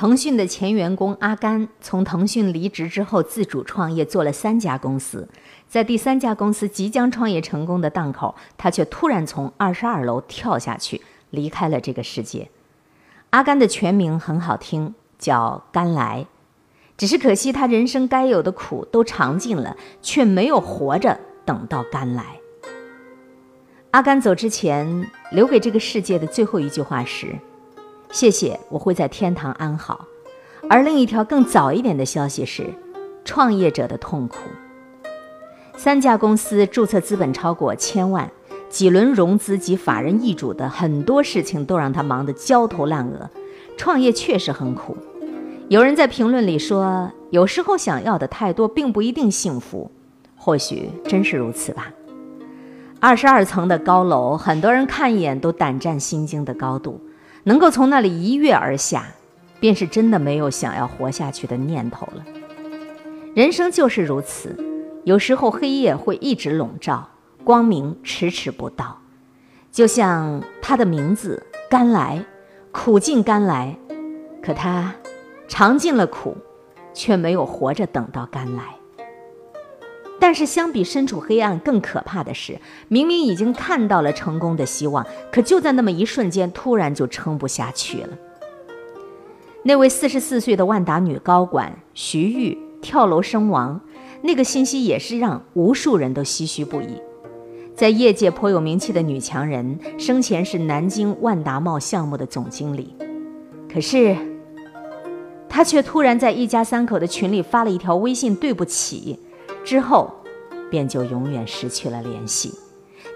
腾讯的前员工阿甘从腾讯离职之后，自主创业做了三家公司，在第三家公司即将创业成功的档口，他却突然从二十二楼跳下去，离开了这个世界。阿甘的全名很好听，叫甘来，只是可惜他人生该有的苦都尝尽了，却没有活着等到甘来。阿甘走之前留给这个世界的最后一句话是。谢谢，我会在天堂安好。而另一条更早一点的消息是，创业者的痛苦。三家公司注册资本超过千万，几轮融资及法人易主的很多事情都让他忙得焦头烂额。创业确实很苦。有人在评论里说，有时候想要的太多，并不一定幸福。或许真是如此吧。二十二层的高楼，很多人看一眼都胆战心惊的高度。能够从那里一跃而下，便是真的没有想要活下去的念头了。人生就是如此，有时候黑夜会一直笼罩，光明迟迟不到。就像他的名字甘来，苦尽甘来，可他尝尽了苦，却没有活着等到甘来。但是，相比身处黑暗，更可怕的是，明明已经看到了成功的希望，可就在那么一瞬间，突然就撑不下去了。那位四十四岁的万达女高管徐玉跳楼身亡，那个信息也是让无数人都唏嘘不已。在业界颇有名气的女强人，生前是南京万达茂项目的总经理，可是她却突然在一家三口的群里发了一条微信：“对不起。”之后，便就永远失去了联系。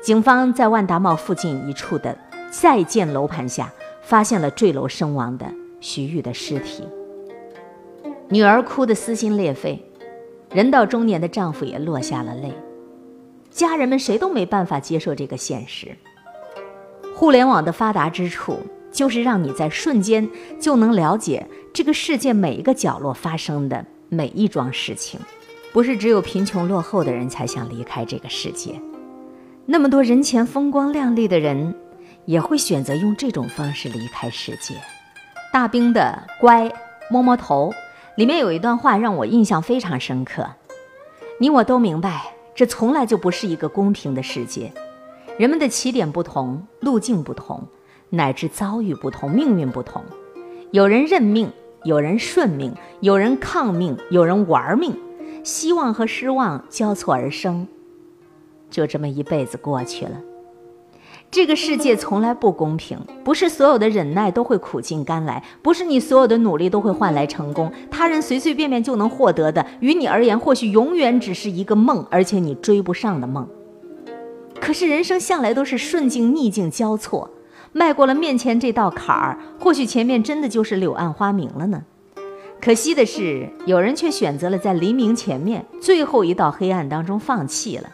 警方在万达茂附近一处的在建楼盘下，发现了坠楼身亡的徐玉的尸体。女儿哭得撕心裂肺，人到中年的丈夫也落下了泪。家人们谁都没办法接受这个现实。互联网的发达之处，就是让你在瞬间就能了解这个世界每一个角落发生的每一桩事情。不是只有贫穷落后的人才想离开这个世界，那么多人前风光亮丽的人，也会选择用这种方式离开世界。大兵的乖摸摸头，里面有一段话让我印象非常深刻。你我都明白，这从来就不是一个公平的世界。人们的起点不同，路径不同，乃至遭遇不同，命运不同。有人认命，有人顺命，有人抗命，有人玩命。希望和失望交错而生，就这么一辈子过去了。这个世界从来不公平，不是所有的忍耐都会苦尽甘来，不是你所有的努力都会换来成功。他人随随便便就能获得的，于你而言或许永远只是一个梦，而且你追不上的梦。可是人生向来都是顺境逆境交错，迈过了面前这道坎儿，或许前面真的就是柳暗花明了呢。可惜的是，有人却选择了在黎明前面最后一道黑暗当中放弃了。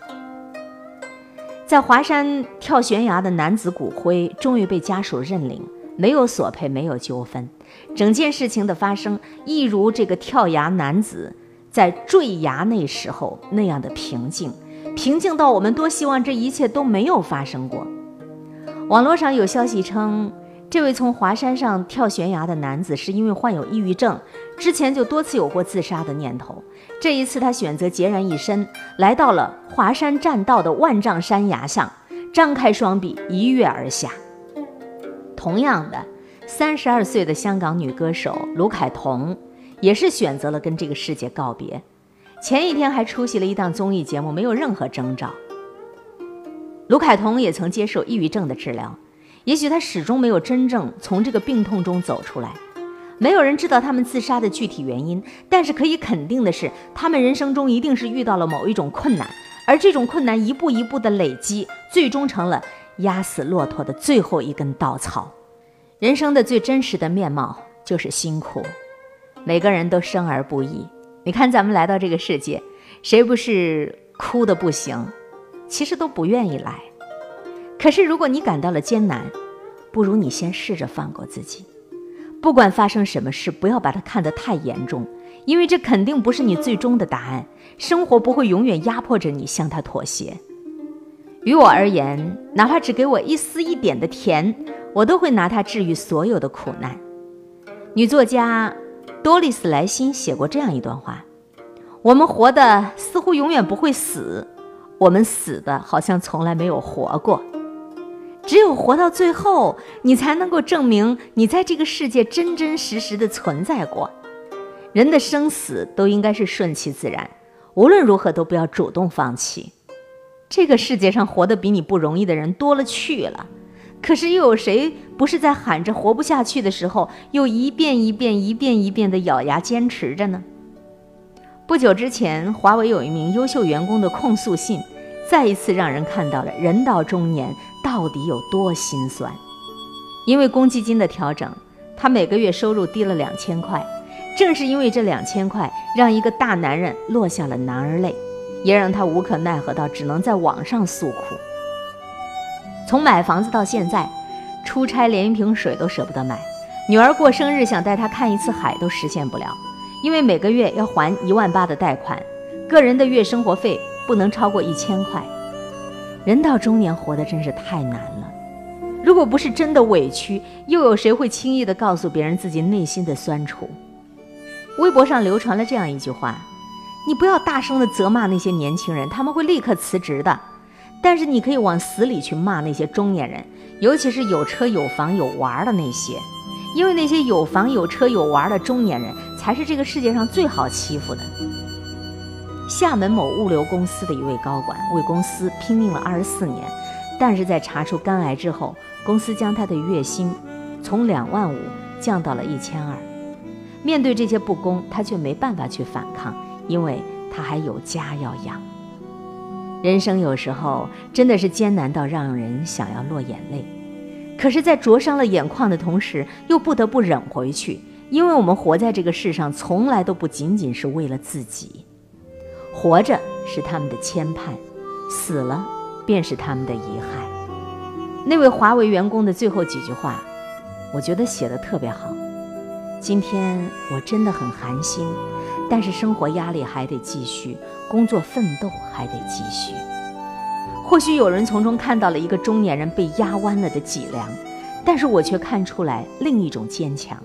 在华山跳悬崖的男子骨灰终于被家属认领，没有索赔，没有纠纷，整件事情的发生一如这个跳崖男子在坠崖那时候那样的平静，平静到我们多希望这一切都没有发生过。网络上有消息称。这位从华山上跳悬崖的男子是因为患有抑郁症，之前就多次有过自杀的念头。这一次，他选择孑然一身，来到了华山栈道的万丈山崖上，张开双臂一跃而下。同样的，三十二岁的香港女歌手卢凯彤，也是选择了跟这个世界告别。前一天还出席了一档综艺节目，没有任何征兆。卢凯彤也曾接受抑郁症的治疗。也许他始终没有真正从这个病痛中走出来，没有人知道他们自杀的具体原因。但是可以肯定的是，他们人生中一定是遇到了某一种困难，而这种困难一步一步的累积，最终成了压死骆驼的最后一根稻草。人生的最真实的面貌就是辛苦，每个人都生而不易。你看咱们来到这个世界，谁不是哭的不行？其实都不愿意来。可是，如果你感到了艰难，不如你先试着放过自己。不管发生什么事，不要把它看得太严重，因为这肯定不是你最终的答案。生活不会永远压迫着你向他妥协。于我而言，哪怕只给我一丝一点的甜，我都会拿它治愈所有的苦难。女作家多丽丝·莱辛写过这样一段话：“我们活的似乎永远不会死，我们死的好像从来没有活过。只有活到最后，你才能够证明你在这个世界真真实实的存在过。人的生死都应该是顺其自然，无论如何都不要主动放弃。这个世界上活得比你不容易的人多了去了。”可是又有谁不是在喊着活不下去的时候，又一遍一遍、一遍一遍地咬牙坚持着呢？不久之前，华为有一名优秀员工的控诉信，再一次让人看到了人到中年到底有多心酸。因为公积金的调整，他每个月收入低了两千块。正是因为这两千块，让一个大男人落下了男儿泪，也让他无可奈何到只能在网上诉苦。从买房子到现在，出差连一瓶水都舍不得买，女儿过生日想带她看一次海都实现不了，因为每个月要还一万八的贷款，个人的月生活费不能超过一千块。人到中年，活得真是太难了。如果不是真的委屈，又有谁会轻易的告诉别人自己内心的酸楚？微博上流传了这样一句话：“你不要大声的责骂那些年轻人，他们会立刻辞职的。”但是你可以往死里去骂那些中年人，尤其是有车有房有娃的那些，因为那些有房有车有娃的中年人才是这个世界上最好欺负的。厦门某物流公司的一位高管为公司拼命了二十四年，但是在查出肝癌之后，公司将他的月薪从两万五降到了一千二。面对这些不公，他却没办法去反抗，因为他还有家要养。人生有时候真的是艰难到让人想要落眼泪，可是，在灼伤了眼眶的同时，又不得不忍回去，因为我们活在这个世上，从来都不仅仅是为了自己。活着是他们的牵绊，死了便是他们的遗憾。那位华为员工的最后几句话，我觉得写的特别好。今天我真的很寒心，但是生活压力还得继续。工作奋斗还得继续。或许有人从中看到了一个中年人被压弯了的脊梁，但是我却看出来另一种坚强。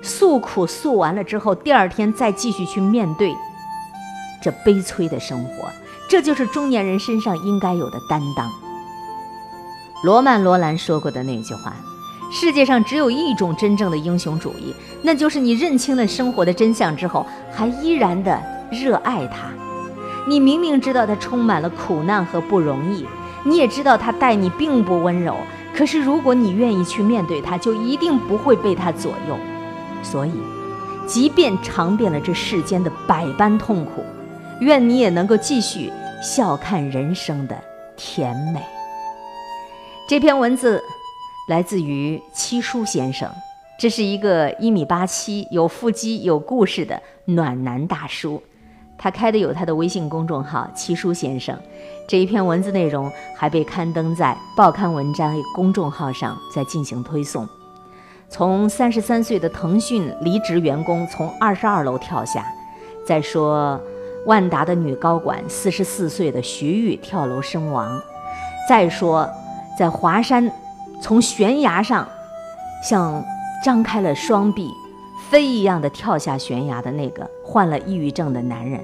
诉苦诉完了之后，第二天再继续去面对这悲催的生活，这就是中年人身上应该有的担当。罗曼·罗兰说过的那句话：“世界上只有一种真正的英雄主义，那就是你认清了生活的真相之后，还依然的。”热爱它，你明明知道它充满了苦难和不容易，你也知道它待你并不温柔。可是如果你愿意去面对它，就一定不会被它左右。所以，即便尝遍了这世间的百般痛苦，愿你也能够继续笑看人生的甜美。这篇文字来自于七叔先生，这是一个一米八七、有腹肌、有故事的暖男大叔。他开的有他的微信公众号“七叔先生”，这一篇文字内容还被刊登在报刊文章公众号上，在进行推送。从三十三岁的腾讯离职员工从二十二楼跳下，再说万达的女高管四十四岁的徐玉跳楼身亡，再说在华山从悬崖上像张开了双臂。飞一样的跳下悬崖的那个患了抑郁症的男人，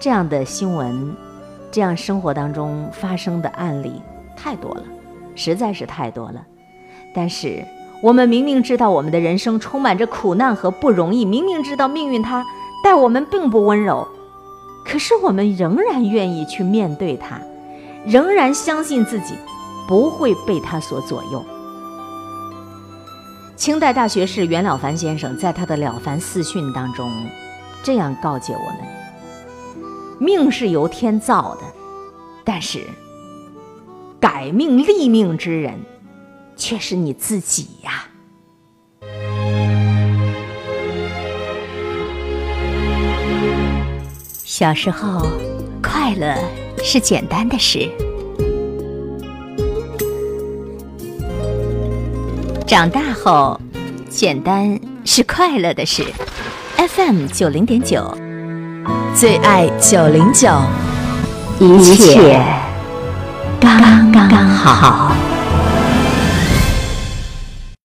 这样的新闻，这样生活当中发生的案例太多了，实在是太多了。但是我们明明知道我们的人生充满着苦难和不容易，明明知道命运它待我们并不温柔，可是我们仍然愿意去面对它，仍然相信自己不会被它所左右。清代大学士袁了凡先生在他的《了凡四训》当中，这样告诫我们：命是由天造的，但是改命立命之人却是你自己呀。小时候，快乐是简单的事。长大后，简单是快乐的事。FM 九零点九，最爱九零九，一切刚刚好。